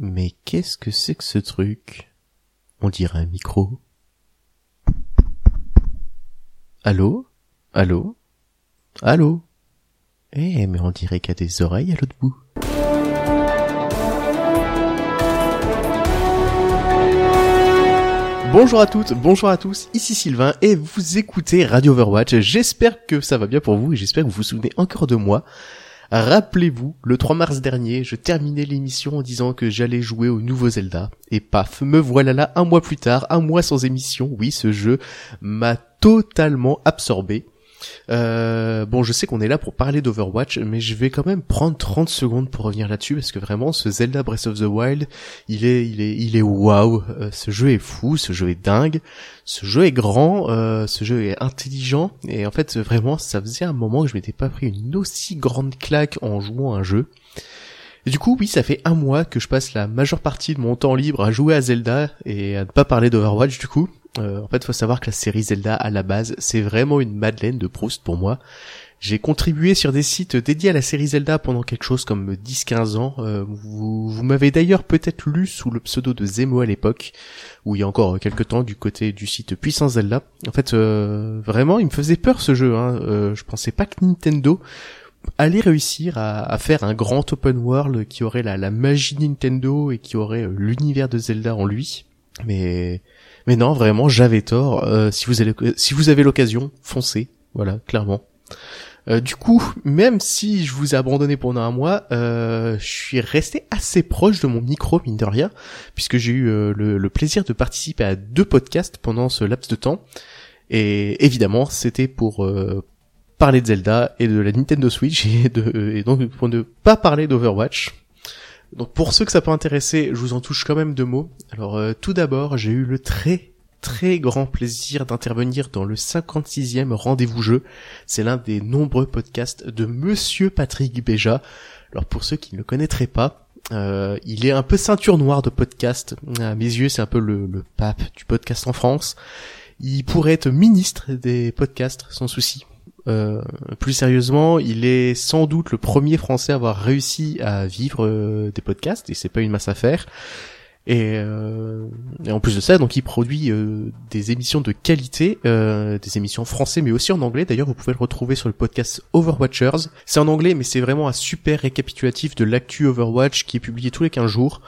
Mais qu'est-ce que c'est que ce truc? On dirait un micro. Allô? Allô? Allô? Eh, mais on dirait qu'il y a des oreilles à l'autre bout. Bonjour à toutes, bonjour à tous, ici Sylvain et vous écoutez Radio Overwatch. J'espère que ça va bien pour vous et j'espère que vous vous souvenez encore de moi. Rappelez-vous, le 3 mars dernier, je terminais l'émission en disant que j'allais jouer au nouveau Zelda. Et paf, me voilà là un mois plus tard, un mois sans émission. Oui, ce jeu m'a totalement absorbé. Euh, bon, je sais qu'on est là pour parler d'Overwatch, mais je vais quand même prendre 30 secondes pour revenir là-dessus parce que vraiment, ce Zelda Breath of the Wild, il est, il est, il est waouh. Euh, ce jeu est fou, ce jeu est dingue, ce jeu est grand, euh, ce jeu est intelligent et en fait, vraiment, ça faisait un moment que je m'étais pas pris une aussi grande claque en jouant à un jeu. Du coup, oui, ça fait un mois que je passe la majeure partie de mon temps libre à jouer à Zelda et à ne pas parler d'Overwatch du coup. Euh, en fait, faut savoir que la série Zelda, à la base, c'est vraiment une Madeleine de Proust pour moi. J'ai contribué sur des sites dédiés à la série Zelda pendant quelque chose comme 10-15 ans. Euh, vous, vous m'avez d'ailleurs peut-être lu sous le pseudo de Zemo à l'époque, où il y a encore quelques temps du côté du site Puissance Zelda. En fait, euh, vraiment, il me faisait peur ce jeu. Hein. Euh, je pensais pas que Nintendo allait réussir à, à, faire un grand open world qui aurait la, la magie Nintendo et qui aurait l'univers de Zelda en lui. Mais mais non, vraiment, j'avais tort. Euh, si vous avez, l'occasion, foncez. Voilà, clairement. Euh, du coup, même si je vous ai abandonné pendant un mois, euh, je suis resté assez proche de mon micro, mine de rien, puisque j'ai eu le, le, plaisir de participer à deux podcasts pendant ce laps de temps. Et évidemment, c'était pour parler de Zelda et de la Nintendo Switch, et, de, et donc pour ne pas parler d'Overwatch. Donc pour ceux que ça peut intéresser, je vous en touche quand même deux mots. Alors euh, tout d'abord, j'ai eu le très très grand plaisir d'intervenir dans le 56e rendez-vous jeu. C'est l'un des nombreux podcasts de Monsieur Patrick Béja. Alors pour ceux qui ne le connaîtraient pas, euh, il est un peu ceinture noire de podcast. À mes yeux, c'est un peu le, le pape du podcast en France. Il pourrait être ministre des podcasts sans souci. Euh, plus sérieusement, il est sans doute le premier Français à avoir réussi à vivre euh, des podcasts et c'est pas une masse à faire. Et, euh, et, en plus de ça, donc il produit des émissions de qualité, des émissions français mais aussi en anglais. D'ailleurs, vous pouvez le retrouver sur le podcast Overwatchers. C'est en anglais, mais c'est vraiment un super récapitulatif de l'actu Overwatch qui est publié tous les 15 jours.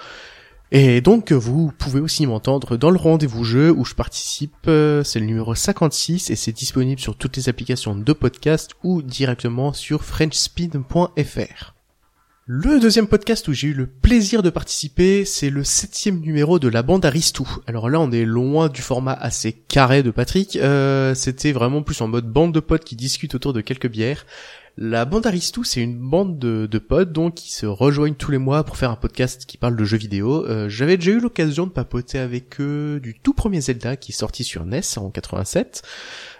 Et donc vous pouvez aussi m'entendre dans le rendez-vous jeu où je participe, c'est le numéro 56 et c'est disponible sur toutes les applications de podcast ou directement sur frenchspin.fr. Le deuxième podcast où j'ai eu le plaisir de participer, c'est le septième numéro de la bande Aristou. Alors là, on est loin du format assez carré de Patrick. Euh, C'était vraiment plus en mode bande de potes qui discutent autour de quelques bières. La bande Aristou, c'est une bande de, de, potes donc qui se rejoignent tous les mois pour faire un podcast qui parle de jeux vidéo. Euh, J'avais déjà eu l'occasion de papoter avec eux du tout premier Zelda qui est sorti sur NES en 87,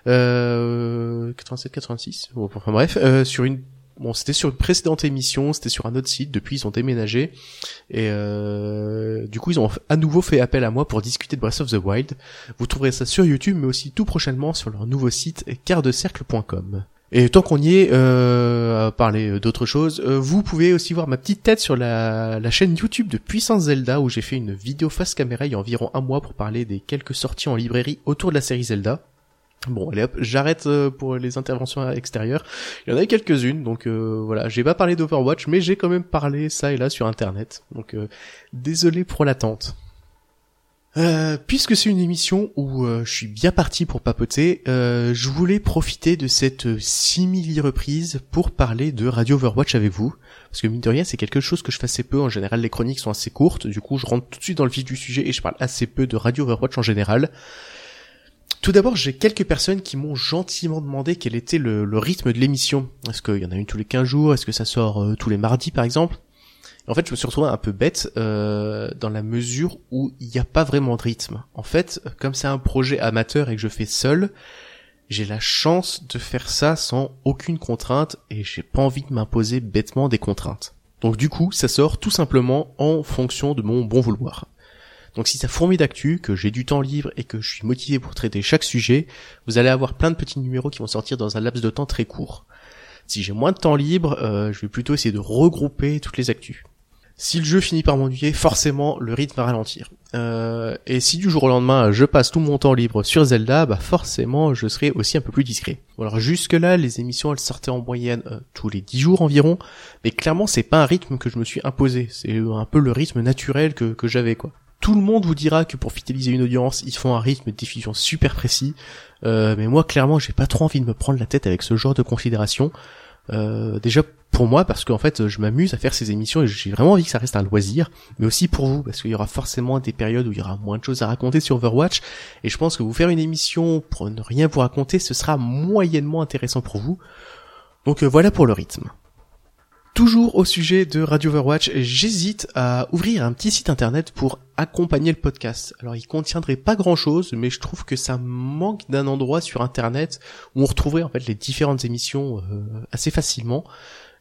euh, 87, 86. Bon, enfin bref, euh, sur une Bon, c'était sur une précédente émission, c'était sur un autre site. Depuis, ils ont déménagé et euh, du coup, ils ont à nouveau fait appel à moi pour discuter de Breath of the Wild. Vous trouverez ça sur YouTube, mais aussi tout prochainement sur leur nouveau site quartdecercle.com. Et tant qu'on y est, euh, à parler d'autre chose, euh, vous pouvez aussi voir ma petite tête sur la, chaîne YouTube de Puissance Zelda où j'ai fait une vidéo face caméra il y a environ un mois pour parler des quelques sorties en librairie autour de la série Zelda. Bon, allez hop, j'arrête pour les interventions extérieures. Il y en a quelques-unes, donc euh, voilà, j'ai pas parlé d'Overwatch, mais j'ai quand même parlé ça et là sur Internet. Donc euh, désolé pour l'attente. Euh, puisque c'est une émission où euh, je suis bien parti pour papoter, euh, je voulais profiter de cette simili reprise pour parler de Radio Overwatch avec vous. Parce que mine de rien, c'est quelque chose que je fais assez peu. En général, les chroniques sont assez courtes. Du coup, je rentre tout de suite dans le vif du sujet et je parle assez peu de Radio Overwatch en général. Tout d'abord, j'ai quelques personnes qui m'ont gentiment demandé quel était le, rythme de l'émission. Est-ce qu'il y en a une tous les 15 jours? Est-ce que ça sort tous les mardis, par exemple? En fait, je me suis retrouvé un peu bête euh, dans la mesure où il n'y a pas vraiment de rythme. En fait, comme c'est un projet amateur et que je fais seul, j'ai la chance de faire ça sans aucune contrainte et j'ai pas envie de m'imposer bêtement des contraintes. Donc du coup, ça sort tout simplement en fonction de mon bon vouloir. Donc si ça fourmille d'actu, que j'ai du temps libre et que je suis motivé pour traiter chaque sujet, vous allez avoir plein de petits numéros qui vont sortir dans un laps de temps très court. Si j'ai moins de temps libre, euh, je vais plutôt essayer de regrouper toutes les actus. Si le jeu finit par m'ennuyer, forcément le rythme va ralentir. Euh, et si du jour au lendemain je passe tout mon temps libre sur Zelda, bah forcément je serai aussi un peu plus discret. Alors jusque là les émissions elles sortaient en moyenne euh, tous les 10 jours environ, mais clairement c'est pas un rythme que je me suis imposé, c'est un peu le rythme naturel que, que j'avais quoi. Tout le monde vous dira que pour fidéliser une audience, ils font un rythme de diffusion super précis, euh, mais moi clairement j'ai pas trop envie de me prendre la tête avec ce genre de considération. Euh, déjà pour moi parce qu'en fait je m'amuse à faire ces émissions et j'ai vraiment envie que ça reste un loisir, mais aussi pour vous parce qu'il y aura forcément des périodes où il y aura moins de choses à raconter sur Overwatch et je pense que vous faire une émission pour ne rien vous raconter ce sera moyennement intéressant pour vous. Donc euh, voilà pour le rythme. Toujours au sujet de Radio Overwatch, j'hésite à ouvrir un petit site internet pour accompagner le podcast. Alors il contiendrait pas grand chose, mais je trouve que ça manque d'un endroit sur internet où on retrouverait en fait les différentes émissions euh, assez facilement.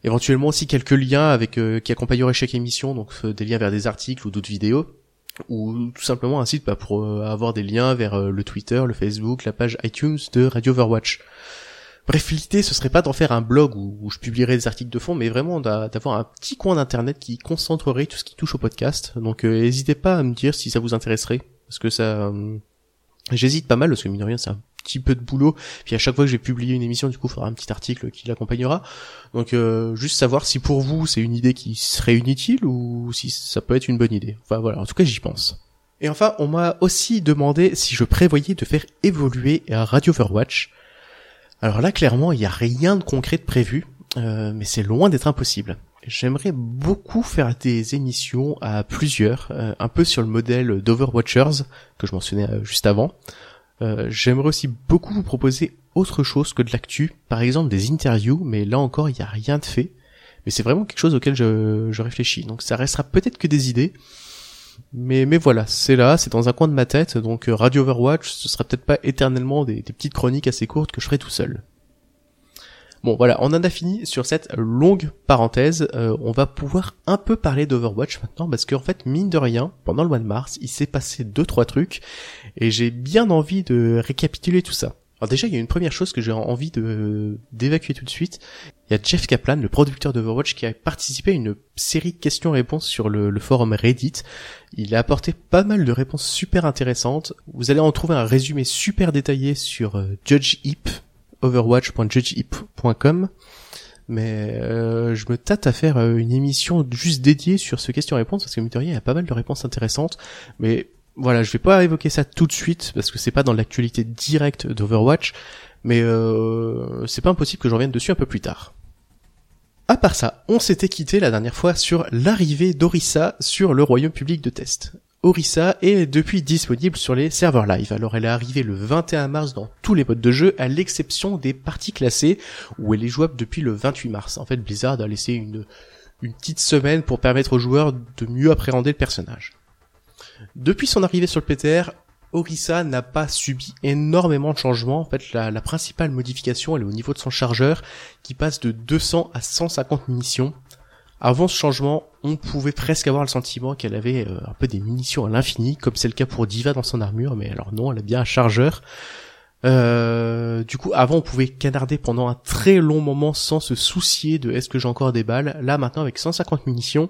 Éventuellement aussi quelques liens avec euh, qui accompagneraient chaque émission, donc euh, des liens vers des articles ou d'autres vidéos, ou tout simplement un site bah, pour avoir des liens vers le Twitter, le Facebook, la page iTunes de Radio Overwatch. Bref, l'idée, ce serait pas d'en faire un blog où, je publierais des articles de fond, mais vraiment d'avoir un petit coin d'internet qui concentrerait tout ce qui touche au podcast. Donc, euh, n'hésitez pas à me dire si ça vous intéresserait, parce que ça, euh, j'hésite pas mal parce que mine de rien, c'est un petit peu de boulot. Puis à chaque fois que j'ai publié une émission, du coup, il faudra un petit article qui l'accompagnera. Donc, euh, juste savoir si pour vous c'est une idée qui serait inutile ou si ça peut être une bonne idée. Enfin voilà, en tout cas, j'y pense. Et enfin, on m'a aussi demandé si je prévoyais de faire évoluer Radio Overwatch. Alors là, clairement, il n'y a rien de concret de prévu, euh, mais c'est loin d'être impossible. J'aimerais beaucoup faire des émissions à plusieurs, euh, un peu sur le modèle d'Overwatchers, que je mentionnais euh, juste avant. J'aimerais aussi beaucoup vous proposer autre chose que de l'actu, par exemple des interviews, mais là encore, il n'y a rien de fait. Mais c'est vraiment quelque chose auquel je, je réfléchis. Donc ça restera peut-être que des idées, mais mais voilà, c'est là, c'est dans un coin de ma tête, donc euh, Radio Overwatch, ce sera peut-être pas éternellement des, petites chroniques assez courtes que je ferai tout seul. Bon voilà, on en a fini sur cette longue parenthèse. Euh, on va pouvoir un peu parler d'Overwatch maintenant parce qu'en fait, mine de rien, pendant le mois de mars, il s'est passé deux trois trucs et j'ai bien envie de récapituler tout ça. Alors déjà, il y a une première chose que j'ai envie de d'évacuer tout de suite. Il y a Jeff Kaplan, le producteur d'Overwatch, qui a participé à une série de questions-réponses sur le, forum Reddit. Il a apporté pas mal de réponses super intéressantes. Vous allez en trouver un résumé super détaillé sur euh, JudgeHeap, overwatch.judgeheap.com. Mais euh, je me tâte à faire euh, une émission juste dédiée sur ce question-réponse parce que mine il y a pas mal de réponses intéressantes. Mais voilà, je vais pas évoquer ça tout de suite parce que c'est pas dans l'actualité directe d'Overwatch, mais euh, c'est pas impossible que je revienne dessus un peu plus tard. À part ça, on s'était quitté la dernière fois sur l'arrivée d'Orissa sur le royaume public de test. Orissa est depuis disponible sur les serveurs live. Alors elle est arrivée le 21 mars dans tous les modes de jeu, à l'exception des parties classées, où elle est jouable depuis le 28 mars. En fait, Blizzard a laissé une, une petite semaine pour permettre aux joueurs de mieux appréhender le personnage. Depuis son arrivée sur le PTR, Orisa n'a pas subi énormément de changements. En fait, la, principale modification, elle est au niveau de son chargeur, qui passe de 200 à 150 munitions. Avant ce changement, on pouvait presque avoir le sentiment qu'elle avait euh, un peu des munitions à l'infini, comme c'est le cas pour Diva dans son armure, mais alors non, elle a bien un chargeur. Euh, du coup, avant, on pouvait canarder pendant un très long moment sans se soucier de est-ce que j'ai encore des balles. Là, maintenant, avec 150 munitions,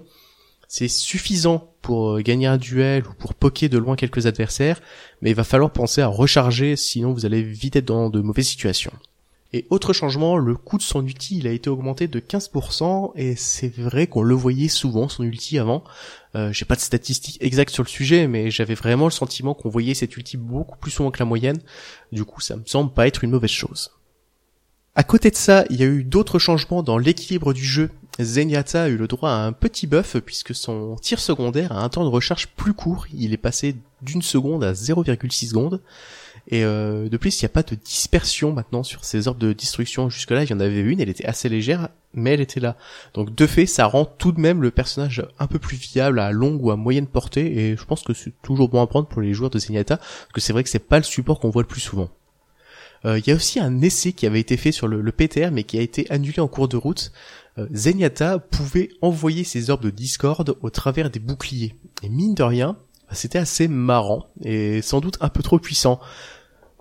c'est suffisant pour euh, gagner un duel ou pour poker de loin quelques adversaires, mais il va falloir penser à recharger, sinon vous allez vite être dans de mauvaises situations. Et autre changement, le coût de son ulti, il a été augmenté de 15%, et c'est vrai qu'on le voyait souvent, son ulti avant. Euh, j'ai pas de statistiques exactes sur le sujet, mais j'avais vraiment le sentiment qu'on voyait cet ulti beaucoup plus souvent que la moyenne. Du coup, ça me semble pas être une mauvaise chose. À côté de ça, il y a eu d'autres changements dans l'équilibre du jeu Zenyatta a eu le droit à un petit buff puisque son tir secondaire a un temps de recharge plus court. Il est passé d'une seconde à 0,6 secondes. Et euh, de plus, il n'y a pas de dispersion maintenant sur ces orbes de destruction. Jusque-là, il y en avait une, elle était assez légère, mais elle était là. Donc de fait, ça rend tout de même le personnage un peu plus viable à longue ou à moyenne portée, et je pense que c'est toujours bon à prendre pour les joueurs de Zenyatta, parce que c'est vrai que c'est pas le support qu'on voit le plus souvent. Euh, il y a aussi un essai qui avait été fait sur le, le, PTR, mais qui a été annulé en cours de route. Euh, Zenyatta pouvait envoyer ses orbes de Discord au travers des boucliers. Et mine de rien, c'était assez marrant et sans doute un peu trop puissant.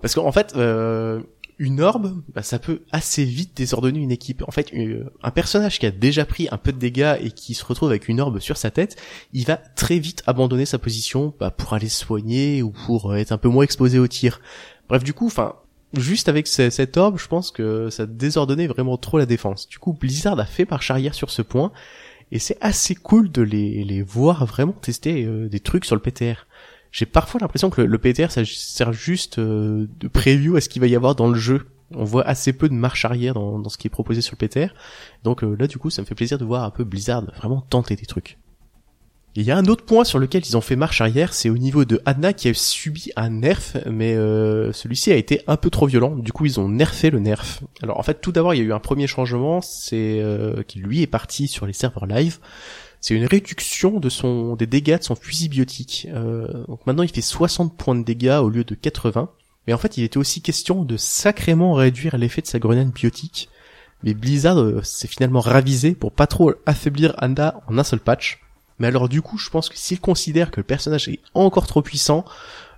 Parce qu'en fait, euh, une orbe, bah, ça peut assez vite désordonner une équipe. En fait, un personnage qui a déjà pris un peu de dégâts et qui se retrouve avec une orbe sur sa tête, il va très vite abandonner sa position bah, pour aller soigner ou pour euh, être un peu moins exposé au tir. Bref, du coup, enfin, juste avec cette orbe, je pense que ça désordonnait vraiment trop la défense. Du coup, Blizzard a fait marche arrière sur ce point, et c'est assez cool de les, les voir vraiment tester euh, des trucs sur le PTR j'ai parfois l'impression que le, PTR ça sert juste euh, de preview à ce qu'il va y avoir dans le jeu. On voit assez peu de marche arrière dans, dans ce qui est proposé sur le PTR. Donc euh, là du coup ça me fait plaisir de voir un peu Blizzard vraiment tenter des trucs. Il y a un autre point sur lequel ils ont fait marche arrière, c'est au niveau de Anna qui a subi un nerf, mais euh, celui-ci a été un peu trop violent. Du coup, ils ont nerfé le nerf. Alors en fait, tout d'abord, il y a eu un premier changement, c'est qu'il lui est parti sur les serveurs live c'est une réduction de son des dégâts de son fusil biotique. Euh, donc maintenant il fait 60 points de dégâts au lieu de 80. Mais en fait il était aussi question de sacrément réduire l'effet de sa grenade biotique. Mais Blizzard euh, s'est finalement ravisé pour pas trop affaiblir Anda en un seul patch. Mais alors du coup je pense que s'il considère que le personnage est encore trop puissant,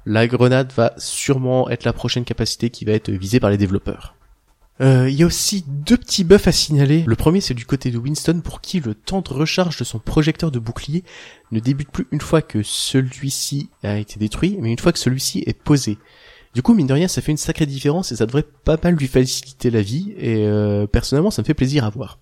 la grenade va sûrement être la prochaine capacité qui va être visée par les développeurs. Euh, il y a aussi deux petits buffs à signaler. Le premier c'est du côté de Winston pour qui le temps de recharge de son projecteur de bouclier ne débute plus une fois que celui-ci a été détruit, mais une fois que celui-ci est posé. Du coup, mine de rien, ça fait une sacrée différence et ça devrait pas mal lui faciliter la vie, et euh, personnellement, ça me fait plaisir à voir.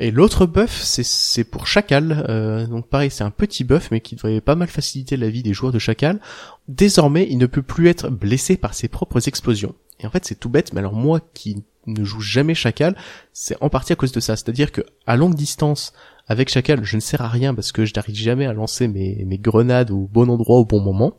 Et l'autre buff, c'est pour Chacal. Euh, donc pareil, c'est un petit buff, mais qui devrait pas mal faciliter la vie des joueurs de Chacal. Désormais, il ne peut plus être blessé par ses propres explosions. Et en fait, c'est tout bête, mais alors moi qui ne joue jamais Chacal, c'est en partie à cause de ça. C'est-à-dire que à longue distance, avec Chacal, je ne sers à rien parce que je n'arrive jamais à lancer mes, mes grenades au bon endroit au bon moment.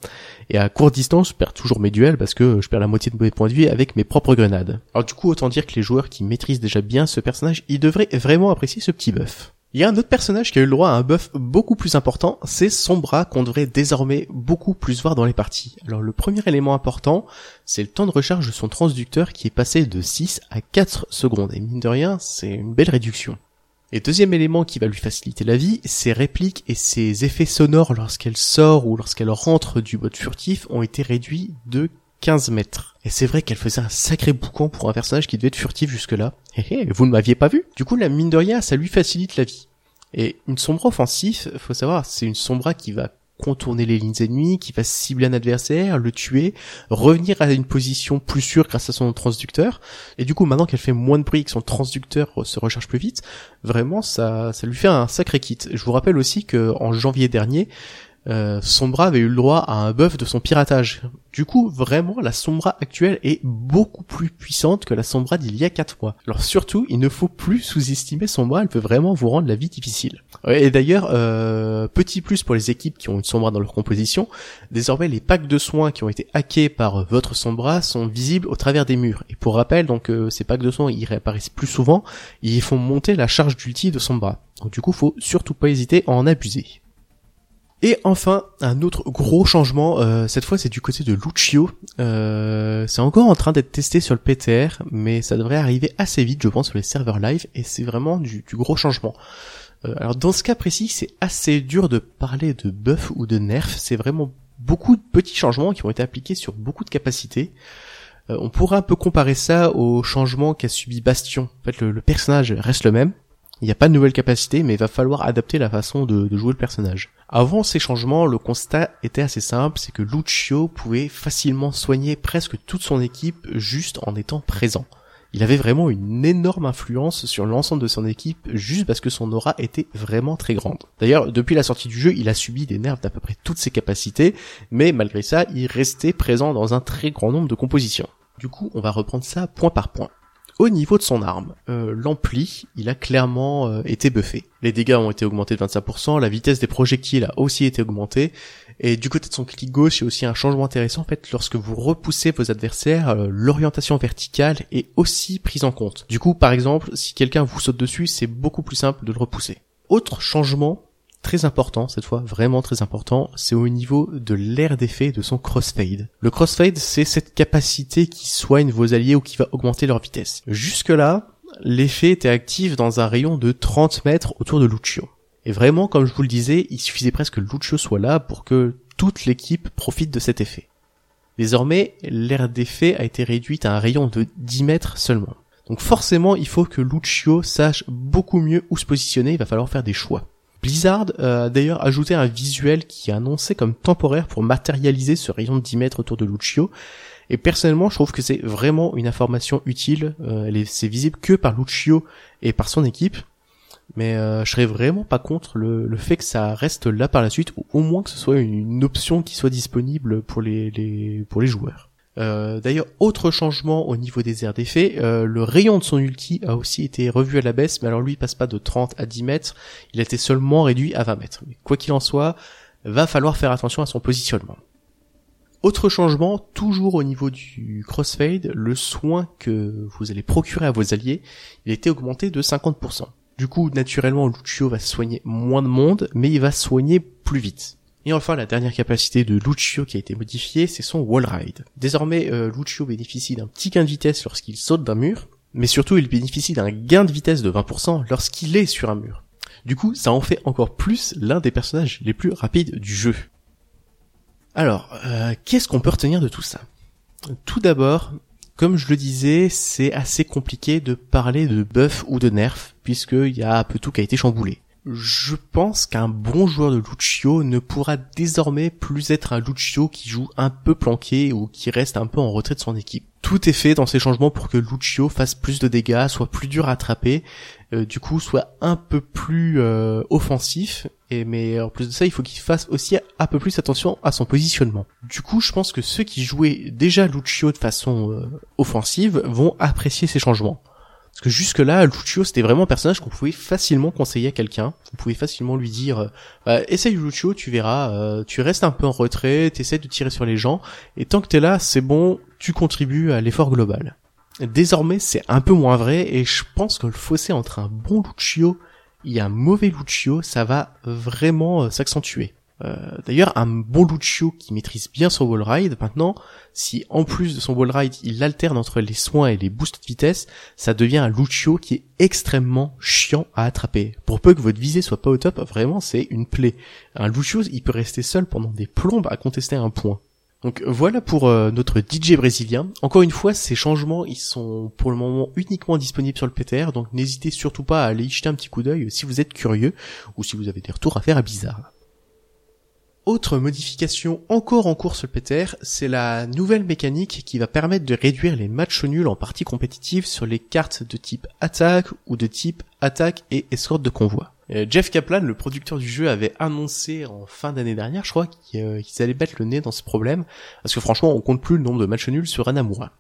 Et à courte distance, je perds toujours mes duels parce que je perds la moitié de mes points de vie avec mes propres grenades. Alors du coup, autant dire que les joueurs qui maîtrisent déjà bien ce personnage, ils devraient vraiment apprécier ce petit buff. Il y a un autre personnage qui a eu le droit à un buff beaucoup plus important, c'est son bras qu'on devrait désormais beaucoup plus voir dans les parties. Alors le premier élément important, c'est le temps de recharge de son transducteur qui est passé de 6 à 4 secondes. Et mine de rien, c'est une belle réduction. Et deuxième élément qui va lui faciliter la vie, ses répliques et ses effets sonores lorsqu'elle sort ou lorsqu'elle rentre du mode furtif ont été réduits de 15 mètres. Et c'est vrai qu'elle faisait un sacré boucan pour un personnage qui devait être furtif jusque-là. Et vous ne m'aviez pas vu Du coup, la mine de rien, ça lui facilite la vie. Et une sombra offensif, faut savoir, c'est une sombra qui va contourner les lignes ennemies, qui va cibler un adversaire, le tuer, revenir à une position plus sûre grâce à son transducteur. Et du coup, maintenant qu'elle fait moins de bruit, que son transducteur se recharge plus vite, vraiment, ça, ça lui fait un sacré kit. Je vous rappelle aussi que en janvier dernier, euh, Sombra avait eu le droit à un buff de son piratage. Du coup, vraiment, la Sombra actuelle est beaucoup plus puissante que la Sombra d'il y a 4 mois. Alors surtout, il ne faut plus sous-estimer Sombra, elle peut vraiment vous rendre la vie difficile. Et d'ailleurs, euh, petit plus pour les équipes qui ont une Sombra dans leur composition, désormais les packs de soins qui ont été hackés par votre Sombra sont visibles au travers des murs. Et pour rappel, donc euh, ces packs de soins, ils réapparaissent plus souvent, ils font monter la charge d'ulti de Sombra. Donc du coup, faut surtout pas hésiter à en abuser. Et enfin, un autre gros changement, euh, cette fois c'est du côté de Lucio. Euh, c'est encore en train d'être testé sur le PTR, mais ça devrait arriver assez vite, je pense, sur les serveurs live, et c'est vraiment du, gros changement. Euh, alors dans ce cas précis, c'est assez dur de parler de buff ou de nerf, c'est vraiment beaucoup de petits changements qui ont été appliqués sur beaucoup de capacités. on pourrait un peu comparer ça au changement qu'a subi Bastion. En fait, le personnage reste le même, il n'y a pas de nouvelle capacité, mais il va falloir adapter la façon de, jouer le personnage. Avant ces changements, le constat était assez simple, c'est que Lucio pouvait facilement soigner presque toute son équipe juste en étant présent. Il avait vraiment une énorme influence sur l'ensemble de son équipe juste parce que son aura était vraiment très grande. D'ailleurs, depuis la sortie du jeu, il a subi des nerfs d'à peu près toutes ses capacités, mais malgré ça, il restait présent dans un très grand nombre de compositions. Du coup, on va reprendre ça point par point au niveau de son arme, euh, l'ampli, il a clairement euh, été buffé. Les dégâts ont été augmentés de 25%, la vitesse des projectiles a aussi été augmentée, et du côté de son clic gauche, il y a aussi un changement intéressant. En fait, lorsque vous repoussez vos adversaires, euh, l'orientation verticale est aussi prise en compte. Du coup, par exemple, si quelqu'un vous saute dessus, c'est beaucoup plus simple de le repousser. Autre changement très important cette fois, vraiment très important, c'est au niveau de l'air d'effet de son crossfade. Le crossfade, c'est cette capacité qui soigne vos alliés ou qui va augmenter leur vitesse. Jusque là, l'effet était actif dans un rayon de 30 mètres autour de Lucio. Et vraiment, comme je vous le disais, il suffisait presque que Lucio soit là pour que toute l'équipe profite de cet effet. Désormais, l'aire d'effet a été réduite à un rayon de 10 mètres seulement. Donc forcément, il faut que Lucio sache beaucoup mieux où se positionner, il va falloir faire des choix. Blizzard a d'ailleurs ajouté un visuel qui est annoncé comme temporaire pour matérialiser ce rayon de 10 mètres autour de Lucio. Et personnellement, je trouve que c'est vraiment une information utile. Euh, c'est visible que par Lucio et par son équipe. Mais euh, je serais vraiment pas contre le, fait que ça reste là par la suite, ou au moins que ce soit une, option qui soit disponible pour les joueurs. Euh, d'ailleurs, autre changement au niveau des aires d'effet, euh, le rayon de son ulti a aussi été revu à la baisse, mais alors lui il passe pas de 30 à 10 mètres, il a été seulement réduit à 20 mètres. Quoi qu'il en soit, va falloir faire attention à son positionnement. Autre changement, toujours au niveau du crossfade, le soin que vous allez procurer à vos alliés, il a été augmenté de 50%. Du coup, naturellement, Lucio va soigner moins de monde, mais il va soigner plus vite. Et enfin, la dernière capacité de Lucio qui a été modifiée, c'est son wall ride. Désormais, euh, Lucio bénéficie d'un petit gain de vitesse lorsqu'il saute d'un mur, mais surtout il bénéficie d'un gain de vitesse de 20% lorsqu'il est sur un mur. Du coup, ça en fait encore plus l'un des personnages les plus rapides du jeu. Alors, euh, qu'est-ce qu'on peut retenir de tout ça? Tout d'abord, comme je le disais, c'est assez compliqué de parler de buff ou de nerf, puisqu'il y a un peu tout qui a été chamboulé. Je pense qu'un bon joueur de Lucio ne pourra désormais plus être un Lucio qui joue un peu planqué ou qui reste un peu en retrait de son équipe tout est fait dans ces changements pour que Lucio fasse plus de dégâts, soit plus dur à attraper, euh, du coup soit un peu plus euh, offensif. Et mais en plus de ça, il faut qu'il fasse aussi un peu plus attention à son positionnement. Du coup, je pense que ceux qui jouaient déjà Lucio de façon euh, offensive vont apprécier ces changements. Parce que jusque là, Lucio c'était vraiment un personnage qu'on pouvait facilement conseiller à quelqu'un. Vous pouvez facilement lui dire, euh, bah, essaye Lucio, tu verras, euh, tu restes un peu en retrait, t'essaies de tirer sur les gens, et tant que t'es là, c'est bon, tu contribues à l'effort global. Désormais, c'est un peu moins vrai, et je pense que le fossé entre un bon Lucio et un mauvais Lucio, ça va vraiment euh, s'accentuer. Euh, d'ailleurs, un bon Lucio qui maîtrise bien son wall ride, maintenant, si en plus de son wall ride, il alterne entre les soins et les boosts de vitesse, ça devient un Lucio qui est extrêmement chiant à attraper. Pour peu que votre visée soit pas au top, vraiment, c'est une plaie. Un Lucio, il peut rester seul pendant des plombes à contester un point. Donc voilà pour euh, notre DJ brésilien. Encore une fois, ces changements, ils sont pour le moment uniquement disponibles sur le PTR, donc n'hésitez surtout pas à aller y jeter un petit coup d'œil si vous êtes curieux ou si vous avez des retours à faire à Bizarre. Autre modification encore en cours sur le PTR, c'est la nouvelle mécanique qui va permettre de réduire les matchs nuls en partie compétitive sur les cartes de type attaque ou de type attaque et escorte de convoi. Euh, Jeff Kaplan, le producteur du jeu, avait annoncé en fin d'année dernière, je crois, euh, qu'ils allaient mettre le nez dans ce problème, parce que franchement, on compte plus le nombre de matchs nuls sur Anamura.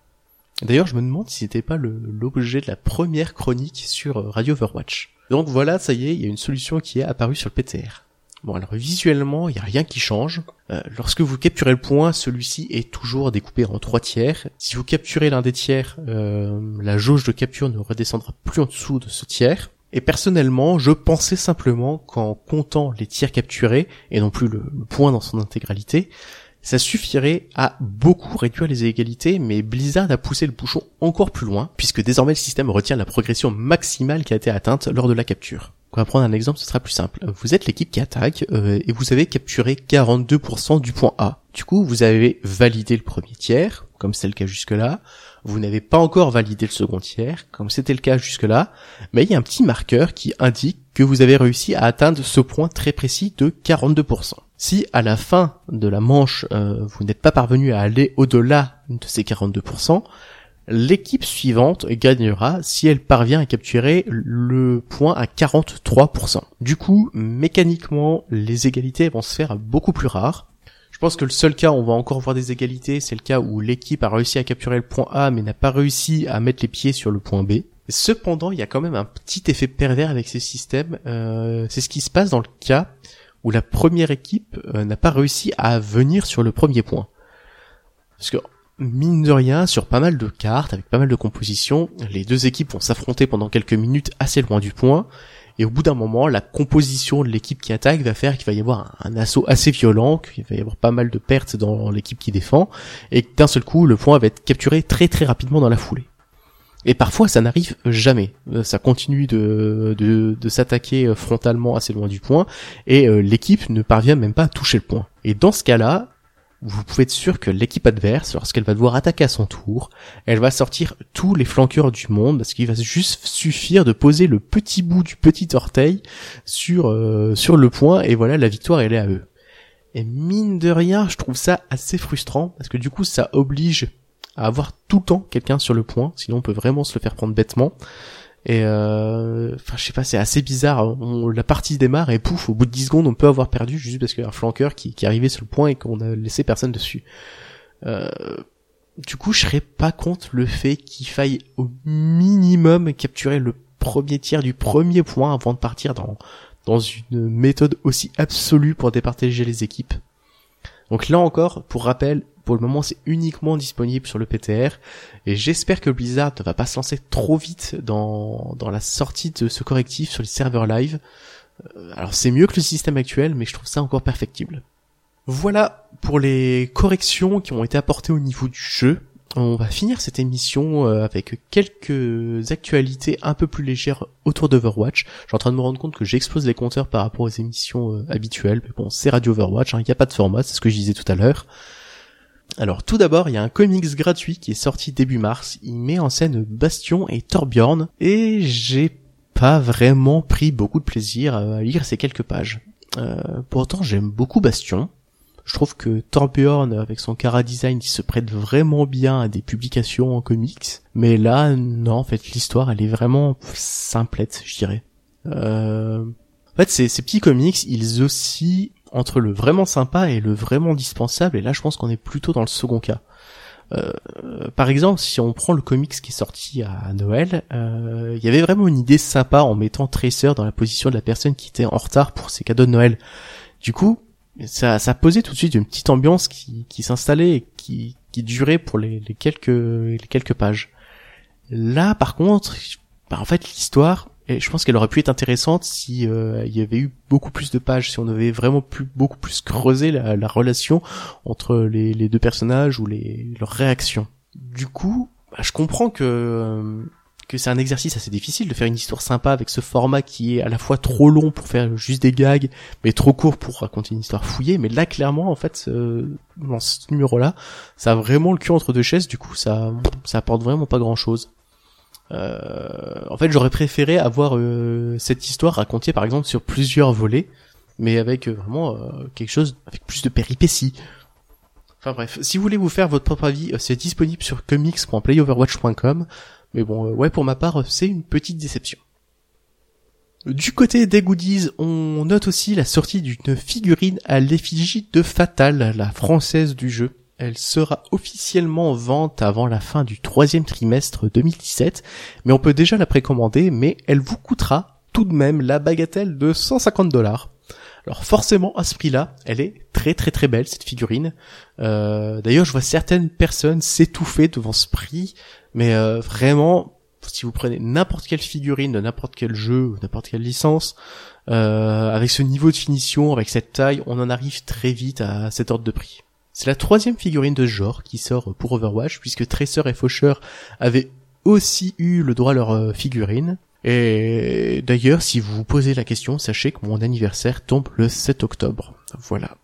D'ailleurs, je me demande si c'était pas l'objet de la première chronique sur euh, Radio Overwatch. Donc voilà, ça y est, il y a une solution qui est apparue sur le PTR. Bon alors visuellement, il n'y a rien qui change. Euh, lorsque vous capturez le point, celui-ci est toujours découpé en trois tiers. Si vous capturez l'un des tiers, euh, la jauge de capture ne redescendra plus en dessous de ce tiers. Et personnellement, je pensais simplement qu'en comptant les tiers capturés, et non plus le, le point dans son intégralité, ça suffirait à beaucoup réduire les inégalités, mais Blizzard a poussé le bouchon encore plus loin, puisque désormais le système retient la progression maximale qui a été atteinte lors de la capture. On va prendre un exemple, ce sera plus simple. Vous êtes l'équipe qui attaque euh, et vous avez capturé 42% du point A. Du coup, vous avez validé le premier tiers, comme c'est le cas jusque-là. Vous n'avez pas encore validé le second tiers, comme c'était le cas jusque-là, mais il y a un petit marqueur qui indique que vous avez réussi à atteindre ce point très précis de 42%. Si à la fin de la manche, euh, vous n'êtes pas parvenu à aller au-delà de ces 42%, L'équipe suivante gagnera si elle parvient à capturer le point à 43%. Du coup, mécaniquement, les égalités vont se faire beaucoup plus rares. Je pense que le seul cas où on va encore voir des égalités, c'est le cas où l'équipe a réussi à capturer le point A mais n'a pas réussi à mettre les pieds sur le point B. Cependant, il y a quand même un petit effet pervers avec ces systèmes. Euh, c'est ce qui se passe dans le cas où la première équipe euh, n'a pas réussi à venir sur le premier point. Parce que mine de rien, sur pas mal de cartes, avec pas mal de compositions, les deux équipes vont s'affronter pendant quelques minutes assez loin du point, et au bout d'un moment, la composition de l'équipe qui attaque va faire qu'il va y avoir un, assaut assez violent, qu'il va y avoir pas mal de pertes dans l'équipe qui défend, et d'un seul coup, le point va être capturé très très rapidement dans la foulée. Et parfois, ça n'arrive jamais. Euh, ça continue de, de, de s'attaquer euh, frontalement assez loin du point, et euh, l'équipe ne parvient même pas à toucher le point. Et dans ce cas-là, vous pouvez être sûr que l'équipe adverse, lorsqu'elle va devoir attaquer à son tour, elle va sortir tous les flanqueurs du monde parce qu'il va juste suffire de poser le petit bout du petit orteil sur euh, sur le point et voilà la victoire elle est à eux. Et mine de rien, je trouve ça assez frustrant parce que du coup ça oblige à avoir tout le temps quelqu'un sur le point, sinon on peut vraiment se le faire prendre bêtement. Et euh, enfin, je sais pas, c'est assez bizarre. la partie démarre et pouf, au bout de 10 secondes, on peut avoir perdu juste parce qu'il y a un flanqueur qui, qui est sur le point et qu'on a laissé personne dessus. Euh, du coup, je serais pas contre le fait qu'il faille au minimum capturer le premier tiers du premier point avant de partir dans dans une méthode aussi absolue pour départager les équipes. Donc là encore, pour rappel, pour le moment, c'est uniquement disponible sur le PTR. Et j'espère que Blizzard ne va pas se lancer trop vite dans, dans la sortie de ce correctif sur les serveurs live. Euh, alors c'est mieux que le système actuel, mais je trouve ça encore perfectible. Voilà pour les corrections qui ont été apportées au niveau du jeu. On va finir cette émission euh, avec quelques actualités un peu plus légères autour d'Overwatch. Je suis en train de me rendre compte que j'explose les compteurs par rapport aux émissions euh, habituelles, mais bon, c'est Radio Overwatch, hein, il n'y a pas de format, c'est ce que je disais tout à l'heure. Alors tout d'abord, il y a un comics gratuit qui est sorti début mars. Il met en scène Bastion et Torbjorn et j'ai pas vraiment pris beaucoup de plaisir à lire ces quelques pages. Euh, pourtant, j'aime beaucoup Bastion. Je trouve que Torbjorn, avec son cara design, il se prête vraiment bien à des publications en comics. Mais là, non, en fait, l'histoire, elle est vraiment simplette, je dirais. Euh... En fait, ces, petits comics, ils oscillent entre le vraiment sympa et le vraiment dispensable, et là, je pense qu'on est plutôt dans le second cas. Euh, par exemple, si on prend le comics qui est sorti à Noël, euh, il y avait vraiment une idée sympa en mettant Tracer dans la position de la personne qui était en retard pour ses cadeaux de Noël. Du coup, ça, ça posait tout de suite une petite ambiance qui, qui s'installait et qui, qui durait pour les, les quelques les quelques pages. Là, par contre, bah, en fait, l'histoire, et je pense qu'elle aurait pu être intéressante si euh, il y avait eu beaucoup plus de pages, si on avait vraiment plus beaucoup plus creusé la, la relation entre les, les, deux personnages ou les leurs réactions. Du coup, bah, je comprends que euh, que c'est un exercice assez difficile de faire une histoire sympa avec ce format qui est à la fois trop long pour faire juste des gags, mais trop court pour raconter une histoire fouillée. Mais là, clairement, en fait, euh, dans ce numéro-là, ça a vraiment le cul entre deux chaises. Du coup, ça, ça apporte vraiment pas grand-chose. Euh, en fait, j'aurais préféré avoir euh, cette histoire racontée, par exemple, sur plusieurs volets, mais avec vraiment quelque chose avec plus de péripéties. Enfin bref, si vous voulez vous faire votre propre avis, c'est disponible sur comics.playoverwatch.com. Mais bon, euh, ouais, pour ma part, c'est une petite déception. Du côté des goodies, on note aussi la sortie d'une figurine à l'effigie de Fatal, la française du jeu. Elle sera officiellement en vente avant la fin du troisième trimestre 2017, mais on peut déjà la précommander, mais elle vous coûtera tout de même la bagatelle de 150 dollars. Alors forcément à ce prix-là, elle est très très très belle cette figurine. Euh, d'ailleurs, je vois certaines personnes s'étouffer devant ce prix. Mais euh, vraiment, si vous prenez n'importe quelle figurine de n'importe quel jeu n'importe quelle licence, euh, avec ce niveau de finition, avec cette taille, on en arrive très vite à cet ordre de prix. C'est la troisième figurine de ce genre qui sort pour Overwatch, puisque Tracer et Faucher avaient aussi eu le droit à leur euh, figurine. Et d'ailleurs, si vous vous posez la question, sachez que mon anniversaire tombe le 7 octobre. Voilà.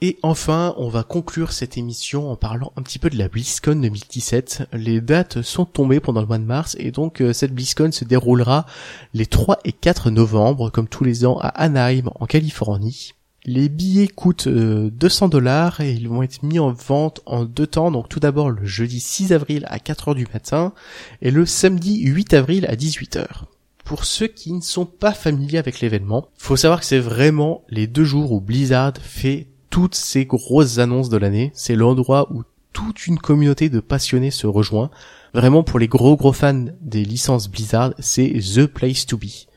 Et enfin, on va conclure cette émission en parlant un petit peu de la BlizzCon 2017. Les dates sont tombées pendant le mois de mars et donc euh, cette BlizzCon se déroulera les 3 et 4 novembre, comme tous les ans, à Anaheim, en Californie. Les billets coûtent 200 euh, dollars et ils vont être mis en vente en deux temps. Donc tout d'abord le jeudi 6 avril à 4 heures du matin et le samedi 8 avril à 18 heures. Pour ceux qui ne sont pas familiers avec l'événement, faut savoir que c'est vraiment les deux jours où Blizzard fait toutes ces grosses annonces de l'année. C'est l'endroit où toute une communauté de passionnés se rejoint. Vraiment pour les gros gros fans des licences Blizzard, c'est the place to be.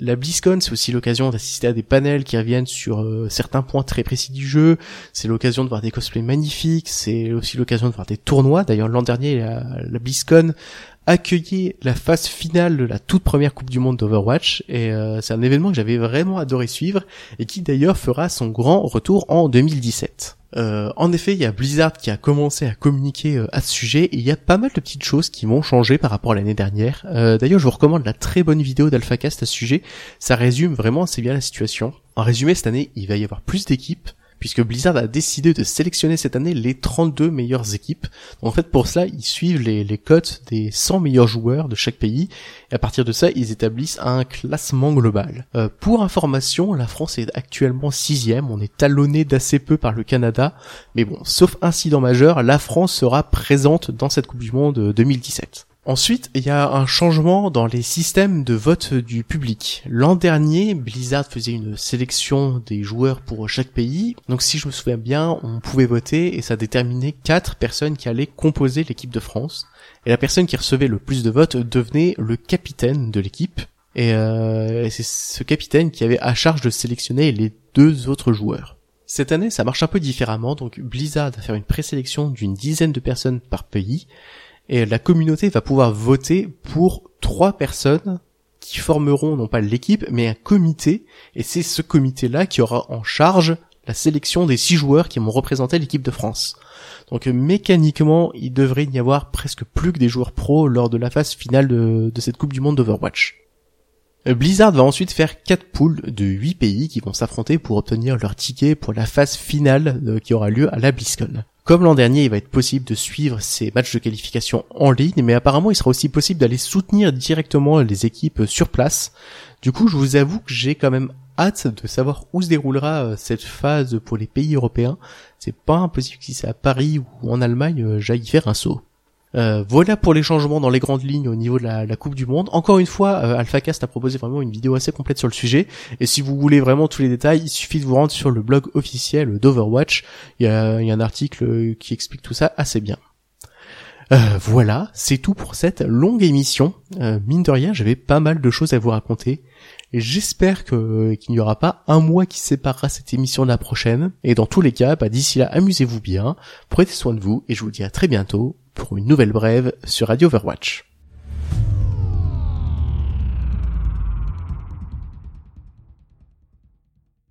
La BlizzCon, c'est aussi l'occasion d'assister à des panels qui reviennent sur euh, certains points très précis du jeu. C'est l'occasion de voir des cosplays magnifiques. C'est aussi l'occasion de voir des tournois. D'ailleurs, l'an dernier, la, la BlizzCon accueillir la phase finale de la toute première Coupe du Monde d'Overwatch et euh, c'est un événement que j'avais vraiment adoré suivre et qui d'ailleurs fera son grand retour en 2017. Euh, en effet, il y a Blizzard qui a commencé à communiquer euh, à ce sujet et il y a pas mal de petites choses qui vont changer par rapport à l'année dernière. d'ailleurs, je vous recommande la très bonne vidéo d'AlphaCast à ce sujet. Ça résume vraiment assez bien la situation. En résumé, cette année, il va y avoir plus d'équipes, puisque Blizzard a décidé de sélectionner cette année les 32 meilleures équipes. en fait, pour cela, ils suivent les, cotes des 100 meilleurs joueurs de chaque pays, et à partir de ça, ils établissent un classement global. Euh, pour information, la France est actuellement sixième, on est talonné d'assez peu par le Canada, mais bon, sauf incident majeur, la France sera présente dans cette Coupe du Monde 2017. Ensuite, il y a un changement dans les systèmes de vote du public. L'an dernier, Blizzard faisait une sélection des joueurs pour chaque pays. Donc si je me souviens bien, on pouvait voter et ça déterminait quatre personnes qui allaient composer l'équipe de France. Et la personne qui recevait le plus de votes devenait le capitaine de l'équipe. Et, euh, c'est ce capitaine qui avait à charge de sélectionner les deux autres joueurs. Cette année, ça marche un peu différemment, donc Blizzard va faire une présélection d'une dizaine de personnes par pays, et la communauté va pouvoir voter pour trois personnes qui formeront non pas l'équipe mais un comité et c'est ce comité là qui aura en charge la sélection des six joueurs qui vont représenter l'équipe de France. Donc mécaniquement, il devrait y avoir presque plus que des joueurs pros lors de la phase finale de, cette Coupe du Monde d'Overwatch. Blizzard va ensuite faire quatre poules de 8 pays qui vont s'affronter pour obtenir leur ticket pour la phase finale euh, qui aura lieu à la BlizzCon. Comme l'an dernier, il va être possible de suivre ces matchs de qualification en ligne, mais apparemment il sera aussi possible d'aller soutenir directement les équipes sur place. Du coup, je vous avoue que j'ai quand même hâte de savoir où se déroulera euh, cette phase pour les pays européens. C'est pas impossible que si c'est à Paris ou en Allemagne, euh, j'aille faire un saut. Euh, voilà pour les changements dans les grandes lignes au niveau de la, Coupe du Monde. Encore une fois, euh, AlphaCast a proposé vraiment une vidéo assez complète sur le sujet. Et si vous voulez vraiment tous les détails, il suffit de vous rendre sur le blog officiel d'Overwatch. Il y a, un article qui explique tout ça assez bien. Euh, voilà, c'est tout pour cette longue émission. mine de rien, j'avais pas mal de choses à vous raconter. J'espère que qu'il n'y aura pas un mois qui séparera cette émission de la prochaine. Et dans tous les cas, bah, d'ici là, amusez-vous bien, prenez soin de vous, et je vous dis à très bientôt pour une nouvelle brève sur Radio Overwatch.